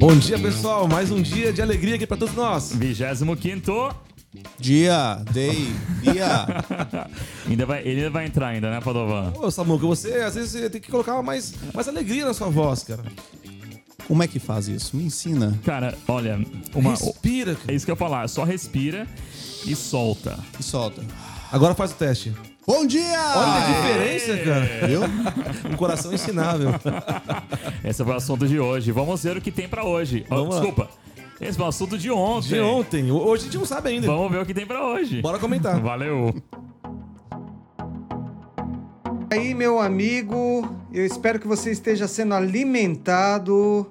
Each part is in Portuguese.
Bom dia, pessoal. Mais um dia de alegria aqui para todos nós. 25 Dia, day, dia. ainda vai, ele ainda vai entrar ainda, né, Padovan? Ô, Samuca, você às vezes você tem que colocar mais, mais alegria na sua voz, cara. Como é que faz isso? Me ensina. Cara, olha, uma, Respira, é cara. isso que eu ia falar, só respira e solta. E solta. Agora faz o teste. Bom dia! Olha a diferença, cara. Viu? Um coração ensinável. Esse foi o assunto de hoje. Vamos ver o que tem pra hoje. Ó, Vamos lá. desculpa. Esse foi o assunto de ontem. De ontem. Hoje a gente não sabe ainda. Vamos ver o que tem pra hoje. Bora comentar. Valeu. aí, meu amigo, eu espero que você esteja sendo alimentado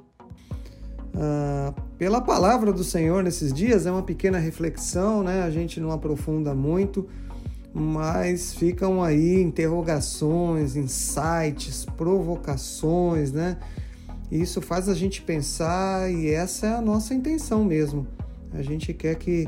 ah, pela palavra do Senhor nesses dias. É uma pequena reflexão, né? A gente não aprofunda muito, mas ficam aí interrogações, insights, provocações, né? Isso faz a gente pensar e essa é a nossa intenção mesmo. A gente quer que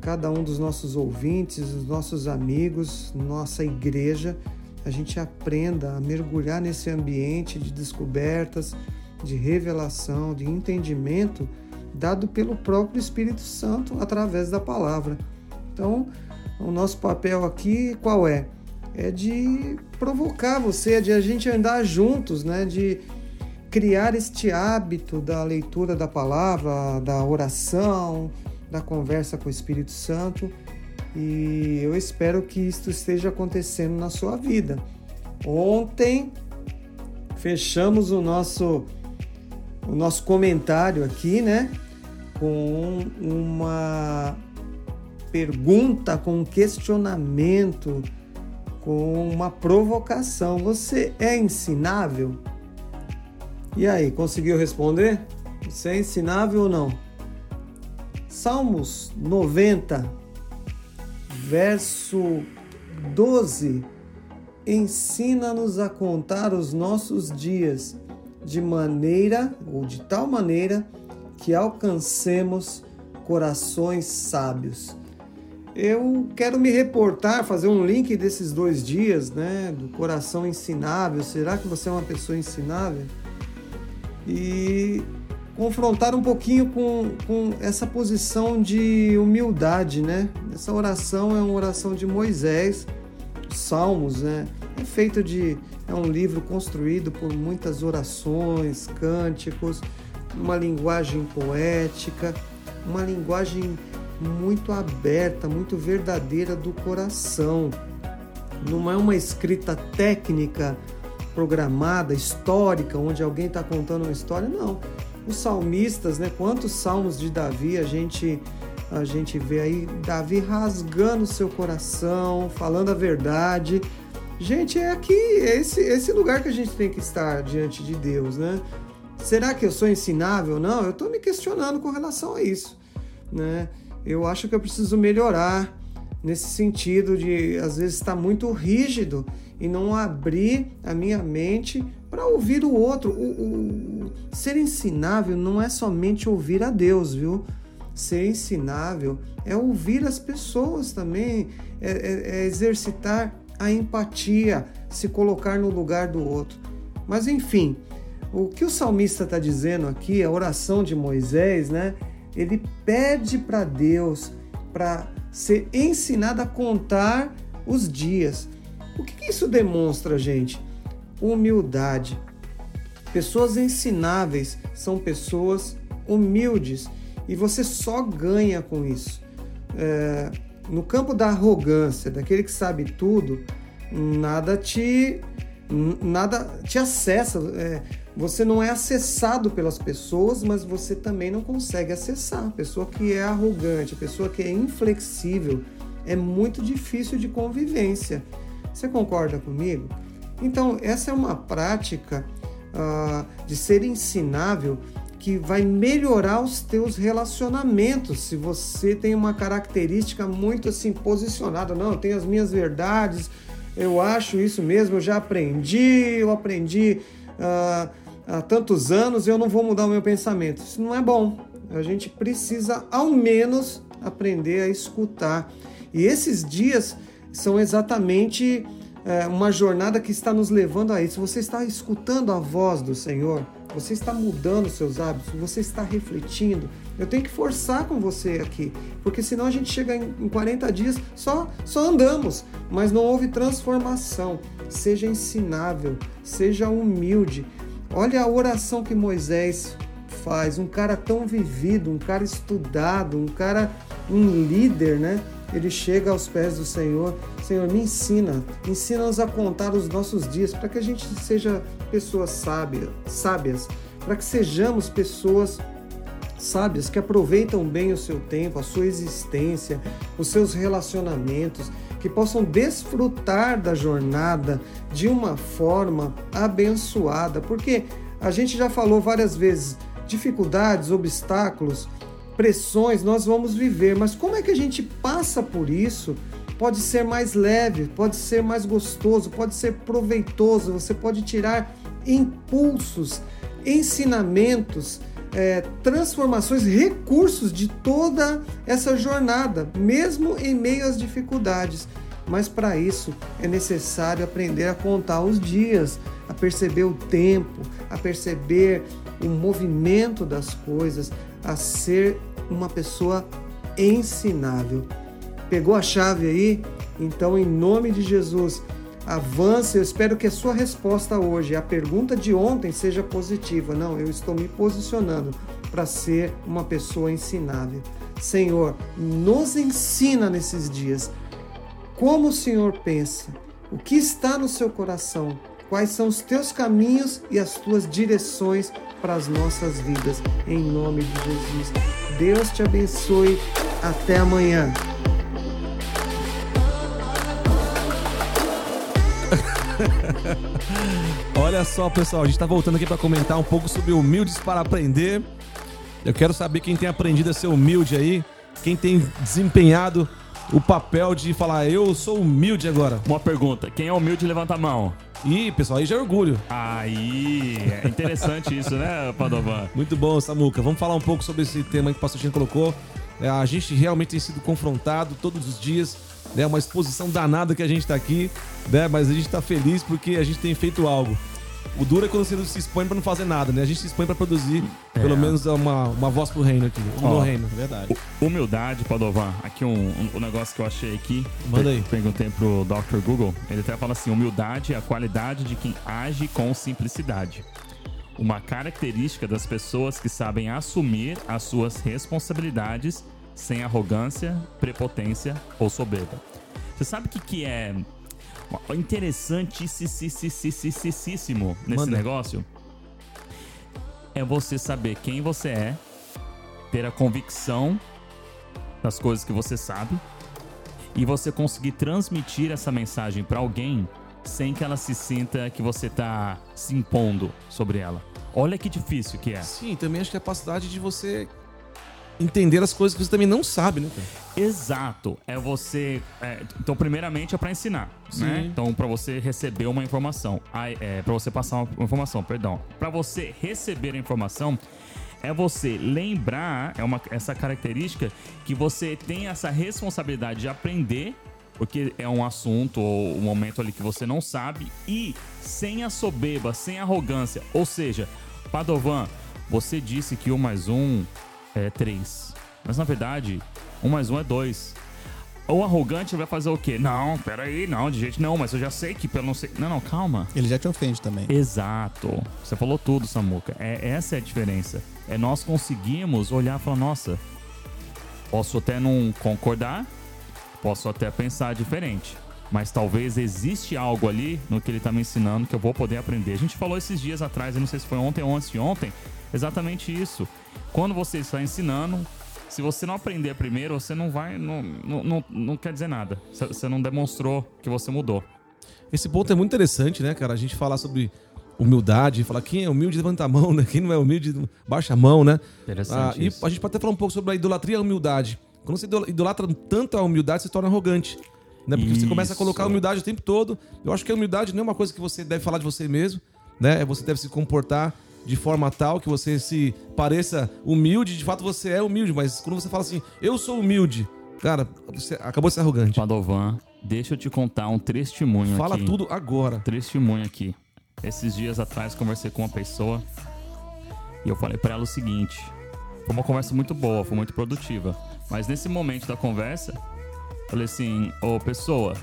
cada um dos nossos ouvintes, os nossos amigos, nossa igreja, a gente aprenda a mergulhar nesse ambiente de descobertas, de revelação, de entendimento dado pelo próprio Espírito Santo através da palavra. Então, o nosso papel aqui qual é? É de provocar você, de a gente andar juntos, né? De criar este hábito da leitura da palavra, da oração, da conversa com o Espírito Santo. E eu espero que isto esteja acontecendo na sua vida. Ontem fechamos o nosso o nosso comentário aqui, né, com uma pergunta, com um questionamento, com uma provocação. Você é ensinável? E aí, conseguiu responder? Você é ensinável ou não? Salmos 90, verso 12, ensina-nos a contar os nossos dias de maneira ou de tal maneira que alcancemos corações sábios. Eu quero me reportar, fazer um link desses dois dias, né, do coração ensinável. Será que você é uma pessoa ensinável? E confrontar um pouquinho com, com essa posição de humildade, né? Essa oração é uma oração de Moisés, Salmos, né? É feito de é um livro construído por muitas orações, cânticos, uma linguagem poética, uma linguagem muito aberta, muito verdadeira do coração. Não é uma escrita técnica programada, histórica, onde alguém está contando uma história, não. Os salmistas, né? Quantos salmos de Davi a gente a gente vê aí Davi rasgando seu coração, falando a verdade. Gente, é aqui, é esse, esse lugar que a gente tem que estar diante de Deus, né? Será que eu sou ensinável? Não, eu estou me questionando com relação a isso, né? Eu acho que eu preciso melhorar nesse sentido de às vezes estar muito rígido e não abrir a minha mente para ouvir o outro. O, o, ser ensinável não é somente ouvir a Deus, viu? Ser ensinável é ouvir as pessoas também, é, é, é exercitar a empatia, se colocar no lugar do outro. Mas enfim, o que o salmista está dizendo aqui, a oração de Moisés, né? Ele pede para Deus para ser ensinado a contar os dias. O que, que isso demonstra, gente? Humildade. Pessoas ensináveis são pessoas humildes e você só ganha com isso. É, no campo da arrogância, daquele que sabe tudo, nada te nada te acessa. É, você não é acessado pelas pessoas, mas você também não consegue acessar. Pessoa que é arrogante, pessoa que é inflexível, é muito difícil de convivência. Você concorda comigo? Então, essa é uma prática uh, de ser ensinável que vai melhorar os teus relacionamentos. Se você tem uma característica muito assim posicionada, não, eu tenho as minhas verdades, eu acho isso mesmo, eu já aprendi, eu aprendi uh, há tantos anos, eu não vou mudar o meu pensamento. Isso não é bom. A gente precisa, ao menos, aprender a escutar. E esses dias são exatamente é, uma jornada que está nos levando a isso. Você está escutando a voz do Senhor? Você está mudando seus hábitos? Você está refletindo? Eu tenho que forçar com você aqui, porque senão a gente chega em 40 dias só só andamos, mas não houve transformação. Seja ensinável, seja humilde. Olha a oração que Moisés faz, um cara tão vivido, um cara estudado, um cara um líder, né? Ele chega aos pés do Senhor, Senhor, me ensina, ensina-nos a contar os nossos dias, para que a gente seja pessoas sábias, sábias, para que sejamos pessoas sábias que aproveitam bem o seu tempo, a sua existência, os seus relacionamentos, que possam desfrutar da jornada de uma forma abençoada, porque a gente já falou várias vezes, dificuldades, obstáculos, pressões nós vamos viver, mas como é que a gente passa por isso? Pode ser mais leve, pode ser mais gostoso, pode ser proveitoso, você pode tirar impulsos, ensinamentos é, transformações, recursos de toda essa jornada, mesmo em meio às dificuldades. Mas para isso é necessário aprender a contar os dias, a perceber o tempo, a perceber o movimento das coisas, a ser uma pessoa ensinável. Pegou a chave aí? Então, em nome de Jesus, avance. Eu espero que a sua resposta hoje, a pergunta de ontem, seja positiva. Não, eu estou me posicionando para ser uma pessoa ensinável. Senhor, nos ensina nesses dias como o Senhor pensa, o que está no seu coração, quais são os teus caminhos e as tuas direções para as nossas vidas. Em nome de Jesus. Deus te abençoe. Até amanhã. Olha só, pessoal, a gente tá voltando aqui para comentar um pouco sobre humildes para aprender. Eu quero saber quem tem aprendido a ser humilde aí, quem tem desempenhado o papel de falar, eu sou humilde agora. Uma pergunta: quem é humilde, levanta a mão. Ih, pessoal, aí já é orgulho. Aí, é interessante isso, né, Padovan? Muito bom, Samuca. Vamos falar um pouco sobre esse tema que o pastor Chico colocou. É, a gente realmente tem sido confrontado todos os dias, né? Uma exposição danada que a gente está aqui, né? Mas a gente está feliz porque a gente tem feito algo. O duro é quando você se expõe para não fazer nada, né? A gente se expõe para produzir, É. pelo menos uma, uma voz pro reino aqui, no Ó. reino. É verdade. Humildade, Padovan. Aqui um, um- um negócio que eu achei aqui. Manda aí. Perguntei pro Dr. Google. Ele até fala assim: humildade é a qualidade de quem age com simplicidade. Uma característica das pessoas que sabem assumir as suas responsabilidades sem arrogância, prepotência ou soberba. Você sabe o que, que é interessantíssimo nesse Manda. negócio? É você saber quem você é, ter a convicção das coisas que você sabe e você conseguir transmitir essa mensagem para alguém sem que ela se sinta que você tá se impondo sobre ela. Olha que difícil que é. Sim, também acho que a capacidade de você entender as coisas que você também não sabe, né? cara? Exato. É você. é, então, primeiramente é para ensinar, né? Então, para você receber uma informação, é, para você passar uma informação, perdão, para você receber a informação é você lembrar, é uma essa característica que você tem essa responsabilidade de aprender, porque é um assunto ou um momento ali que você não sabe e sem a soberba, sem arrogância. Ou seja, Padovan, você disse que um mais um é três, mas na verdade um mais um é dois. O arrogante vai fazer o quê? Não, peraí, não, de jeito não, mas eu já sei que pelo não sei. Não, não, calma. Ele já te ofende também. Exato. Você falou tudo, Samuca. É, essa é a diferença. É nós conseguimos olhar e falar, nossa, posso até não concordar, posso até pensar diferente. Mas talvez existe algo ali no que ele tá me ensinando que eu vou poder aprender. A gente falou esses dias atrás, eu não sei se foi ontem ou antes de ontem, exatamente isso. Quando você está ensinando, se você não aprender primeiro, você não vai. Não, não, não, não quer dizer nada. Você- não demonstrou que você mudou. Esse ponto é muito interessante, né, cara? A gente falar sobre humildade, falar quem é humilde, levanta a mão, né? Quem não é humilde, baixa a mão, né? Interessante Ah, e isso. a gente pode até falar um pouco sobre a idolatria e a humildade. Quando você idola- idolatra tanto a humildade, você se torna arrogante. Né? Porque você começa a colocar a Isso. humildade o tempo todo. Eu acho que a humildade não é uma coisa que você deve falar de você mesmo, né? Você deve se comportar de forma tal que você se pareça humilde. De fato, você é humilde, mas quando você fala assim, eu sou humilde, cara, você acabou de ser arrogante. Padovan, deixa eu te contar um testemunho Fala aqui. tudo agora. Testemunho aqui. Esses dias atrás conversei com uma pessoa E eu falei para ela o seguinte: foi uma conversa muito boa, foi muito produtiva. Mas nesse momento da conversa, falei assim: Ô pessoa,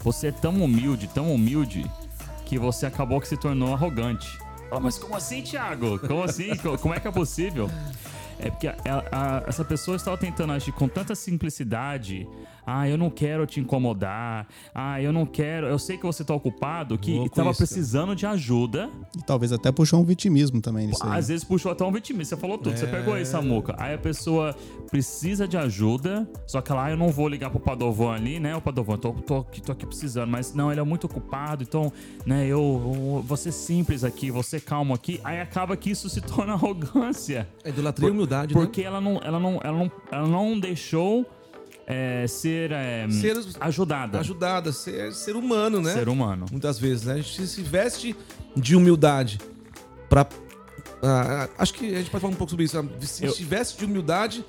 você é tão humilde, tão humilde, que você acabou que se tornou arrogante. Oh, mas como assim, Thiago? Como assim? como é que é possível? É porque a, a, essa pessoa estava tentando agir com tanta simplicidade. Ah, eu não quero te incomodar. Ah, eu não quero. Eu sei que você está ocupado, que estava precisando de ajuda. E talvez até puxou um vitimismo também nisso Às vezes puxou até um vitimismo. Você falou tudo, é... você pegou aí, Samuca. Aí a pessoa precisa de ajuda, só que lá ah, eu não vou ligar pro Padovan ali, né? O Padovan, tô, tô, tô, tô aqui precisando, mas não, ele é muito ocupado, então, né, eu, eu vou ser simples aqui, vou ser calmo aqui. Aí acaba que isso se torna arrogância. É idolatria e humildade, Porque né? ela não, ela não, ela não, ela não deixou é, ser, é, ser ajudada. Ajudada, ser, ser humano, né? Ser humano. Muitas vezes, né? A gente se veste de humildade para ah, acho que a gente pode falar um pouco sobre isso. Se eu... veste de humildade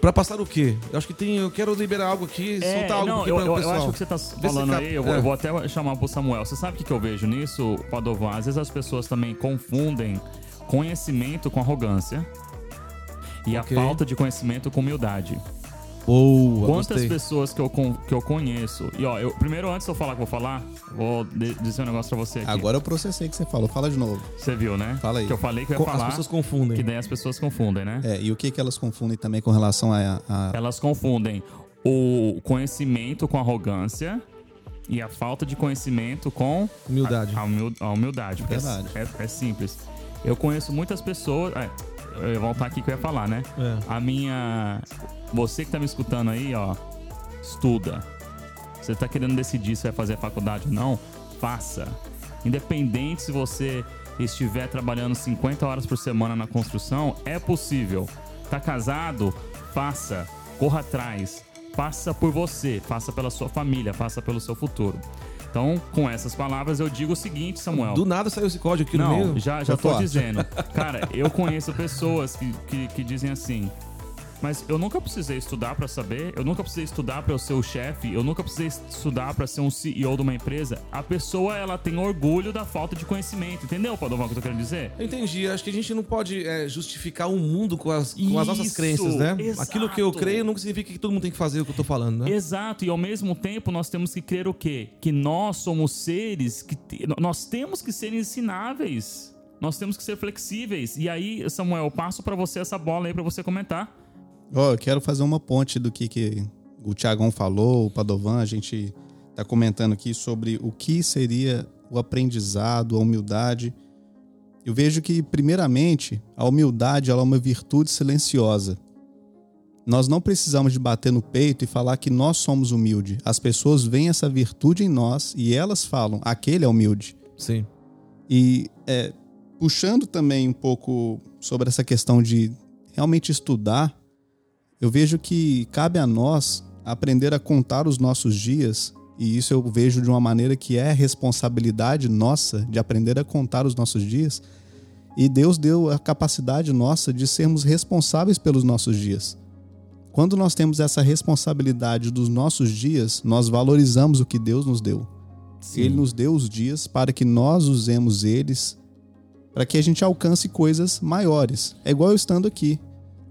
para passar o quê? Eu acho que tem. Eu quero liberar algo aqui, é, soltar algo não, aqui eu, para o pessoal. Eu acho que você tá falando aí, eu vou, é. eu vou, até chamar pro Samuel. Você sabe o que, que eu vejo nisso, Padovan? Às vezes as pessoas também confundem conhecimento com arrogância. E okay. a falta de conhecimento com humildade. Boa, Quantas gostei. pessoas que eu, que eu conheço. E ó, eu, primeiro, antes de eu falar que eu vou falar, vou dizer um negócio pra você aqui. Agora eu processei que você falou. Fala de novo. Você viu, né? Fala aí. Que eu falei que eu ia falar. As pessoas confundem. Que daí as pessoas confundem, né? É, e o que, que elas confundem também com relação a, a. Elas confundem o conhecimento com arrogância e a falta de conhecimento com humildade. A, a humildade. Verdade. É, é, é, simples. Eu conheço muitas pessoas. É, voltar aqui que eu ia falar, né? É. A minha. Você que tá me escutando aí, ó, estuda. Você tá querendo decidir se vai fazer a faculdade ou não? Faça. Independente se você estiver trabalhando 50 horas por semana na construção, é possível. Tá casado? Faça. Corra atrás. Faça por você, faça pela sua família, faça pelo seu futuro. Então, com essas palavras, eu digo o seguinte, Samuel. Do nada saiu esse código aqui Não, no meio? já, já tô dizendo. Cara, eu conheço pessoas que, que, que dizem assim: mas eu nunca precisei estudar para saber, eu nunca precisei estudar para eu ser o chefe, eu nunca precisei estudar para ser um CEO de uma empresa. A pessoa, ela tem orgulho da falta de conhecimento. Entendeu, Padovan, o que eu tô querendo dizer? Eu entendi. Acho que a gente não pode é, justificar o mundo com as, com as nossas crenças, né? Exato. Aquilo que eu creio não significa que todo mundo tem que fazer o que eu tô falando, né? Exato. E ao mesmo tempo, nós temos que crer o quê? Que nós somos seres que... Nós temos que ser ensináveis. Nós temos que ser flexíveis. E aí, Samuel, eu passo para você essa bola aí para você comentar. Oh, eu quero fazer uma ponte do que, que o Tiagão falou, o Padovan, a gente está comentando aqui sobre o que seria o aprendizado, a humildade. Eu vejo que, primeiramente, a humildade ela é uma virtude silenciosa. Nós não precisamos de bater no peito e falar que nós somos humildes. As pessoas veem essa virtude em nós e elas falam, aquele é humilde. Sim. E é, puxando também um pouco sobre essa questão de realmente estudar, eu vejo que cabe a nós aprender a contar os nossos dias, e isso eu vejo de uma maneira que é responsabilidade nossa de aprender a contar os nossos dias. E Deus deu a capacidade nossa de sermos responsáveis pelos nossos dias. Quando nós temos essa responsabilidade dos nossos dias, nós valorizamos o que Deus nos deu. Sim. Ele nos deu os dias para que nós usemos eles para que a gente alcance coisas maiores. É igual eu estando aqui.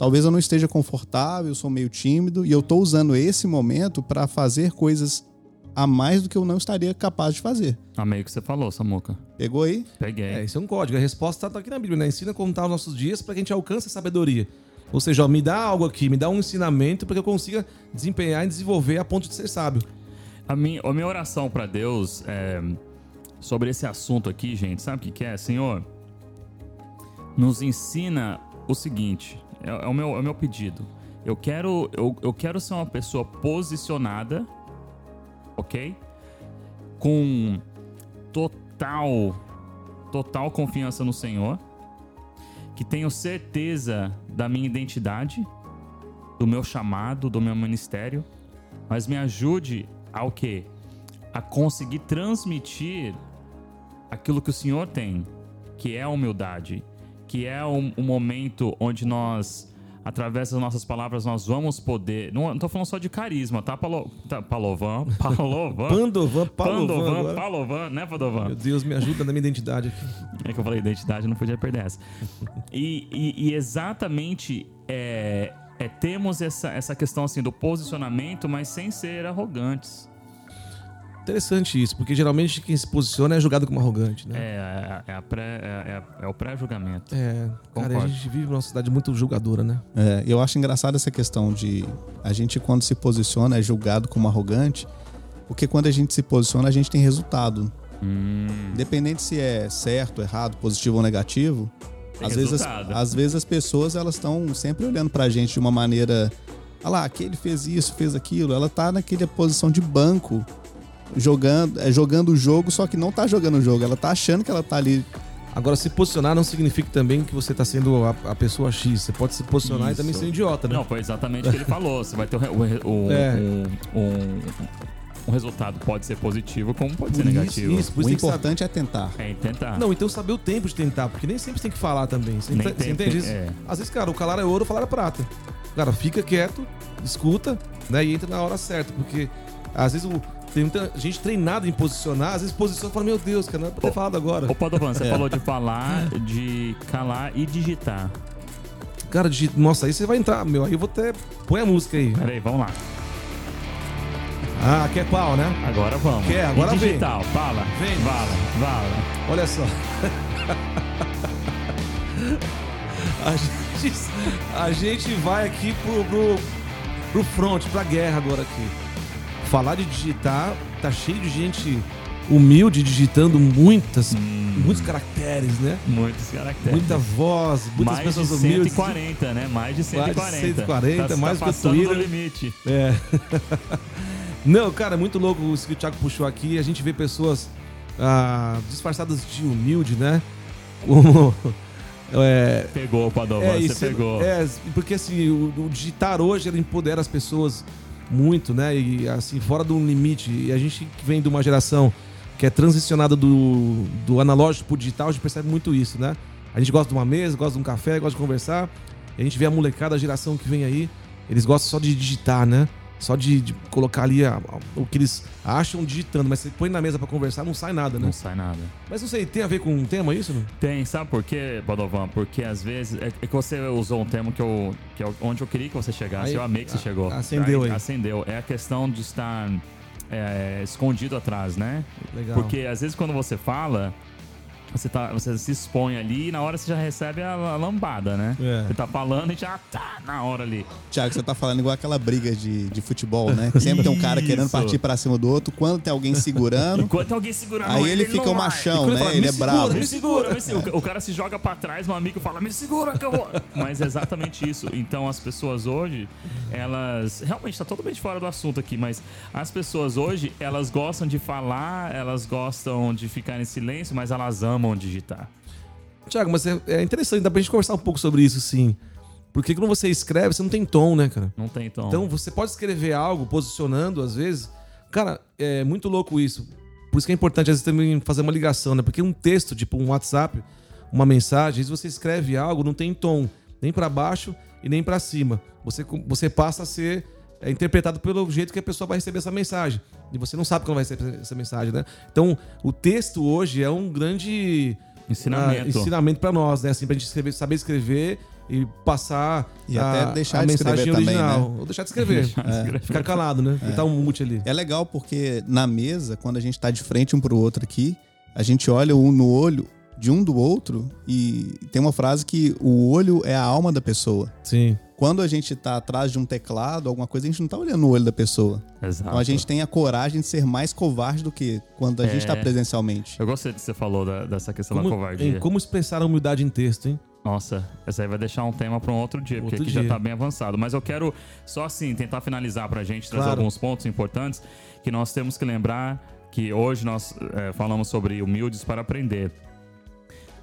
Talvez eu não esteja confortável, eu sou meio tímido e eu estou usando esse momento para fazer coisas a mais do que eu não estaria capaz de fazer. Amei o que você falou, Samuca. Pegou aí? Peguei. É, isso é um código. A resposta está aqui na Bíblia, né? Ensina a contar os nossos dias para que a gente alcance a sabedoria. Ou seja, ó, me dá algo aqui, me dá um ensinamento para que eu consiga desempenhar e desenvolver a ponto de ser sábio. A minha, a minha oração para Deus é, sobre esse assunto aqui, gente, sabe o que, que é? Senhor, nos ensina o seguinte: é, é, o, meu, é o meu pedido. Eu quero, eu, eu quero ser uma pessoa posicionada, ok? Com total, total confiança no Senhor. Que tenho certeza da minha identidade, do meu chamado, do meu ministério. Mas me ajude ao quê? A conseguir transmitir aquilo que o Senhor tem, que é a humildade, que é um, um momento onde nós através das nossas palavras, nós vamos poder. Não, não tô falando só de carisma, tá, Palo, tá Palovan? Palovan? Pandovan, Palovan. Pandovan, agora. Palovan, né, Padovan? Meu Deus, me ajuda na minha identidade aqui. É que eu falei identidade, não podia perder essa. E, e- e exatamente é, é, temos essa, essa questão assim do posicionamento, mas sem ser arrogantes. Interessante isso, porque geralmente quem se posiciona é julgado como arrogante, né? É, é, a pré, é, é- é o pré-julgamento. É, cara, a Concordo. gente vive numa sociedade muito julgadora, né? É, eu acho engraçado essa questão de a gente, quando se posiciona, é julgado como arrogante, porque quando a gente se posiciona, a gente tem resultado. Hum, Independente se é certo, errado, positivo ou negativo, Tem às vezes, as, resultado. às vezes as pessoas elas estão sempre olhando pra gente de uma maneira. Ah lá, aquele fez isso, fez aquilo. Ela tá naquela posição de banco, jogando, é, jogando o jogo, só que não tá jogando o jogo. Ela tá achando que ela tá ali. Agora, se posicionar não significa também que você tá sendo a, a pessoa X. Você pode se posicionar e Isso. também ser um idiota, né? Não, foi exatamente o que ele falou. Você vai ter o re- o- É. um, um- um resultado pode ser positivo, como pode ser isso, negativo. isso, por o isso tem que saber. importante é tentar. É tentar. Não, então saber o tempo de tentar, porque nem sempre tem que falar também. Você, Nem tem- entende isso? é. Às vezes, cara, o calar é ouro, o falar é prata. Cara, fica quieto, escuta, né? E entra na hora certa, porque às vezes o- tem muita gente treinada em posicionar, às vezes posiciona e fala, meu Deus, cara, não é pra ter falado agora. Ô, Padovan, você É. falou de falar, de calar e digitar. Cara, digita, nossa, aí você vai entrar, meu, aí eu vou até. Põe a música aí. Peraí, vamos lá. Ah, quer pau, né? Agora vamos. Quer? Agora e vem. digital, fala. Vem. Fala, fala. Olha só. a, gente, a gente vai aqui pro, pro, pro front, pra guerra agora aqui. Falar de digitar, tá cheio de gente humilde digitando muitas, muitos caracteres, né? Muitos caracteres. Muita voz, muitas mais de pessoas humildes. 140, né? Mais de 140. 140, tá, mais tá que o Twitter. limite. É. Não, cara, é muito louco isso que o Thiago puxou aqui. A gente vê pessoas ah, disfarçadas de humilde, né? Como. É, Pegou o Padovan, é, você pegou. é, porque assim, o, o digitar hoje ele empodera as pessoas muito, né? E assim, fora do limite. E a gente que vem de uma geração que é transicionada do, do analógico pro digital, a gente percebe muito isso, né? A gente gosta de uma mesa, gosta de um café, gosta de conversar. E a gente vê a molecada, a geração que vem aí, eles gostam só de digitar, né? Só de, de colocar ali a- a- o que eles acham digitando, mas você põe na mesa pra conversar, não sai nada, né? Não sai nada. Mas não sei, tem a ver com um tema isso? Não? Tem, sabe por quê, Padovan? Porque às vezes. É, é que você usou um termo que eu, que eu- onde eu queria que você chegasse. Aí, eu amei que você a- chegou. acendeu aí. Acendeu. É a questão de estar é, escondido atrás, né? Legal. Porque às vezes quando você fala, você, tá, você se expõe ali e na hora você já recebe a, a lambada, né? É. Você tá falando e já tá na hora ali. Tiago, você tá falando igual aquela briga de, de futebol, né? Sempre tem um cara querendo partir pra cima do outro. Quando tem alguém segurando, Enquanto tem alguém segurando aí ele não fica o vai. machão, ele né? fala, Ele "Me é segura, bravo. Me segura, me segura. O cara se joga pra trás, meu amigo fala, me segura que eu vou. Mas é exatamente isso. Então as pessoas hoje, elas. Realmente tá totalmente fora do assunto aqui, mas as pessoas hoje, elas gostam de falar, elas gostam de ficar em silêncio, mas elas amam digitar. Tiago, mas é, é interessante, dá pra gente conversar um pouco sobre isso, sim. Porque quando você escreve, você não tem tom, né, cara? Não tem tom. Então você pode escrever algo posicionando, às vezes. Cara, é muito louco isso. Por isso que é importante, às vezes, também fazer uma ligação, né? Porque um texto, tipo um WhatsApp, uma mensagem, às vezes você escreve algo, não tem tom, nem pra baixo e nem pra cima. Você, você passa a ser é, interpretado pelo jeito que a pessoa vai receber essa mensagem. E você não sabe como vai receber essa mensagem, né? Então, o texto hoje é um grande Ensinamento. ah, ensinamento pra nós, né? Assim, pra gente escrever, saber escrever e passar E a, até deixar a de mensagem escrever também, original. né? Ou deixar de escrever. Deixar de escrever. Ficar calado, né? Botar um mute ali. É legal porque na mesa, quando a gente tá de frente um pro outro aqui, a gente olha um no olho de um do outro e tem uma frase que o olho é a alma da pessoa. Sim. Quando a gente tá atrás de um teclado, alguma coisa, a gente não tá olhando no olho da pessoa. Exato. Então a gente tem a coragem de ser mais covarde do que quando a gente tá É. presencialmente. Eu gostei que você falou da- dessa questão Como, da covardia. em como expressar a humildade em texto, hein? Nossa, essa aí vai deixar um tema para um outro dia, porque Outro aqui já dia. tá bem avançado. Mas eu quero só assim tentar finalizar pra gente, trazer Claro. alguns pontos importantes que nós temos que lembrar que hoje nós eh, falamos sobre humildes para aprender.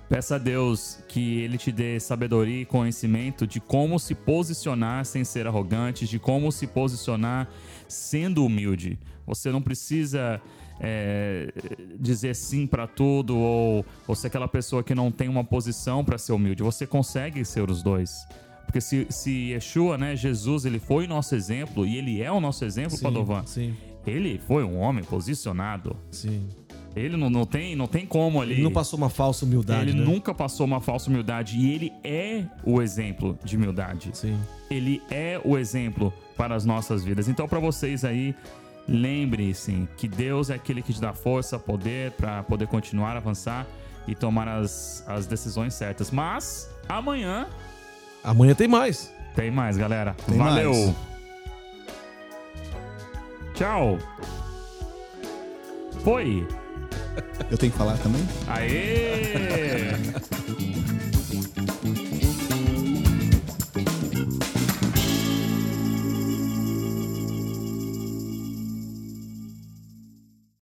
Peça a Deus que Ele te dê sabedoria e conhecimento de como se posicionar sem ser arrogante, de como se posicionar sendo humilde. Você não precisa é, dizer sim para tudo ou, ou ser aquela pessoa que não tem uma posição para ser humilde. Você consegue ser os dois. Porque se, se Yeshua, né, Jesus, ele foi o nosso exemplo e ele é o nosso exemplo, Sim, Padovan. Sim, Ele foi um homem posicionado. sim. Ele não, não, tem, não tem como ali. Ele não passou uma falsa humildade, Ele né? nunca passou uma falsa humildade e ele é o exemplo de humildade. Sim. Ele é o exemplo para as nossas vidas. Então, para vocês aí, lembrem-se que Deus é aquele que te dá força, poder para poder continuar avançar e tomar as, as decisões certas. Mas amanhã Amanhã tem mais. tem mais, galera. Tem Valeu. mais. Tchau. Foi. Eu tenho que falar também? Aê!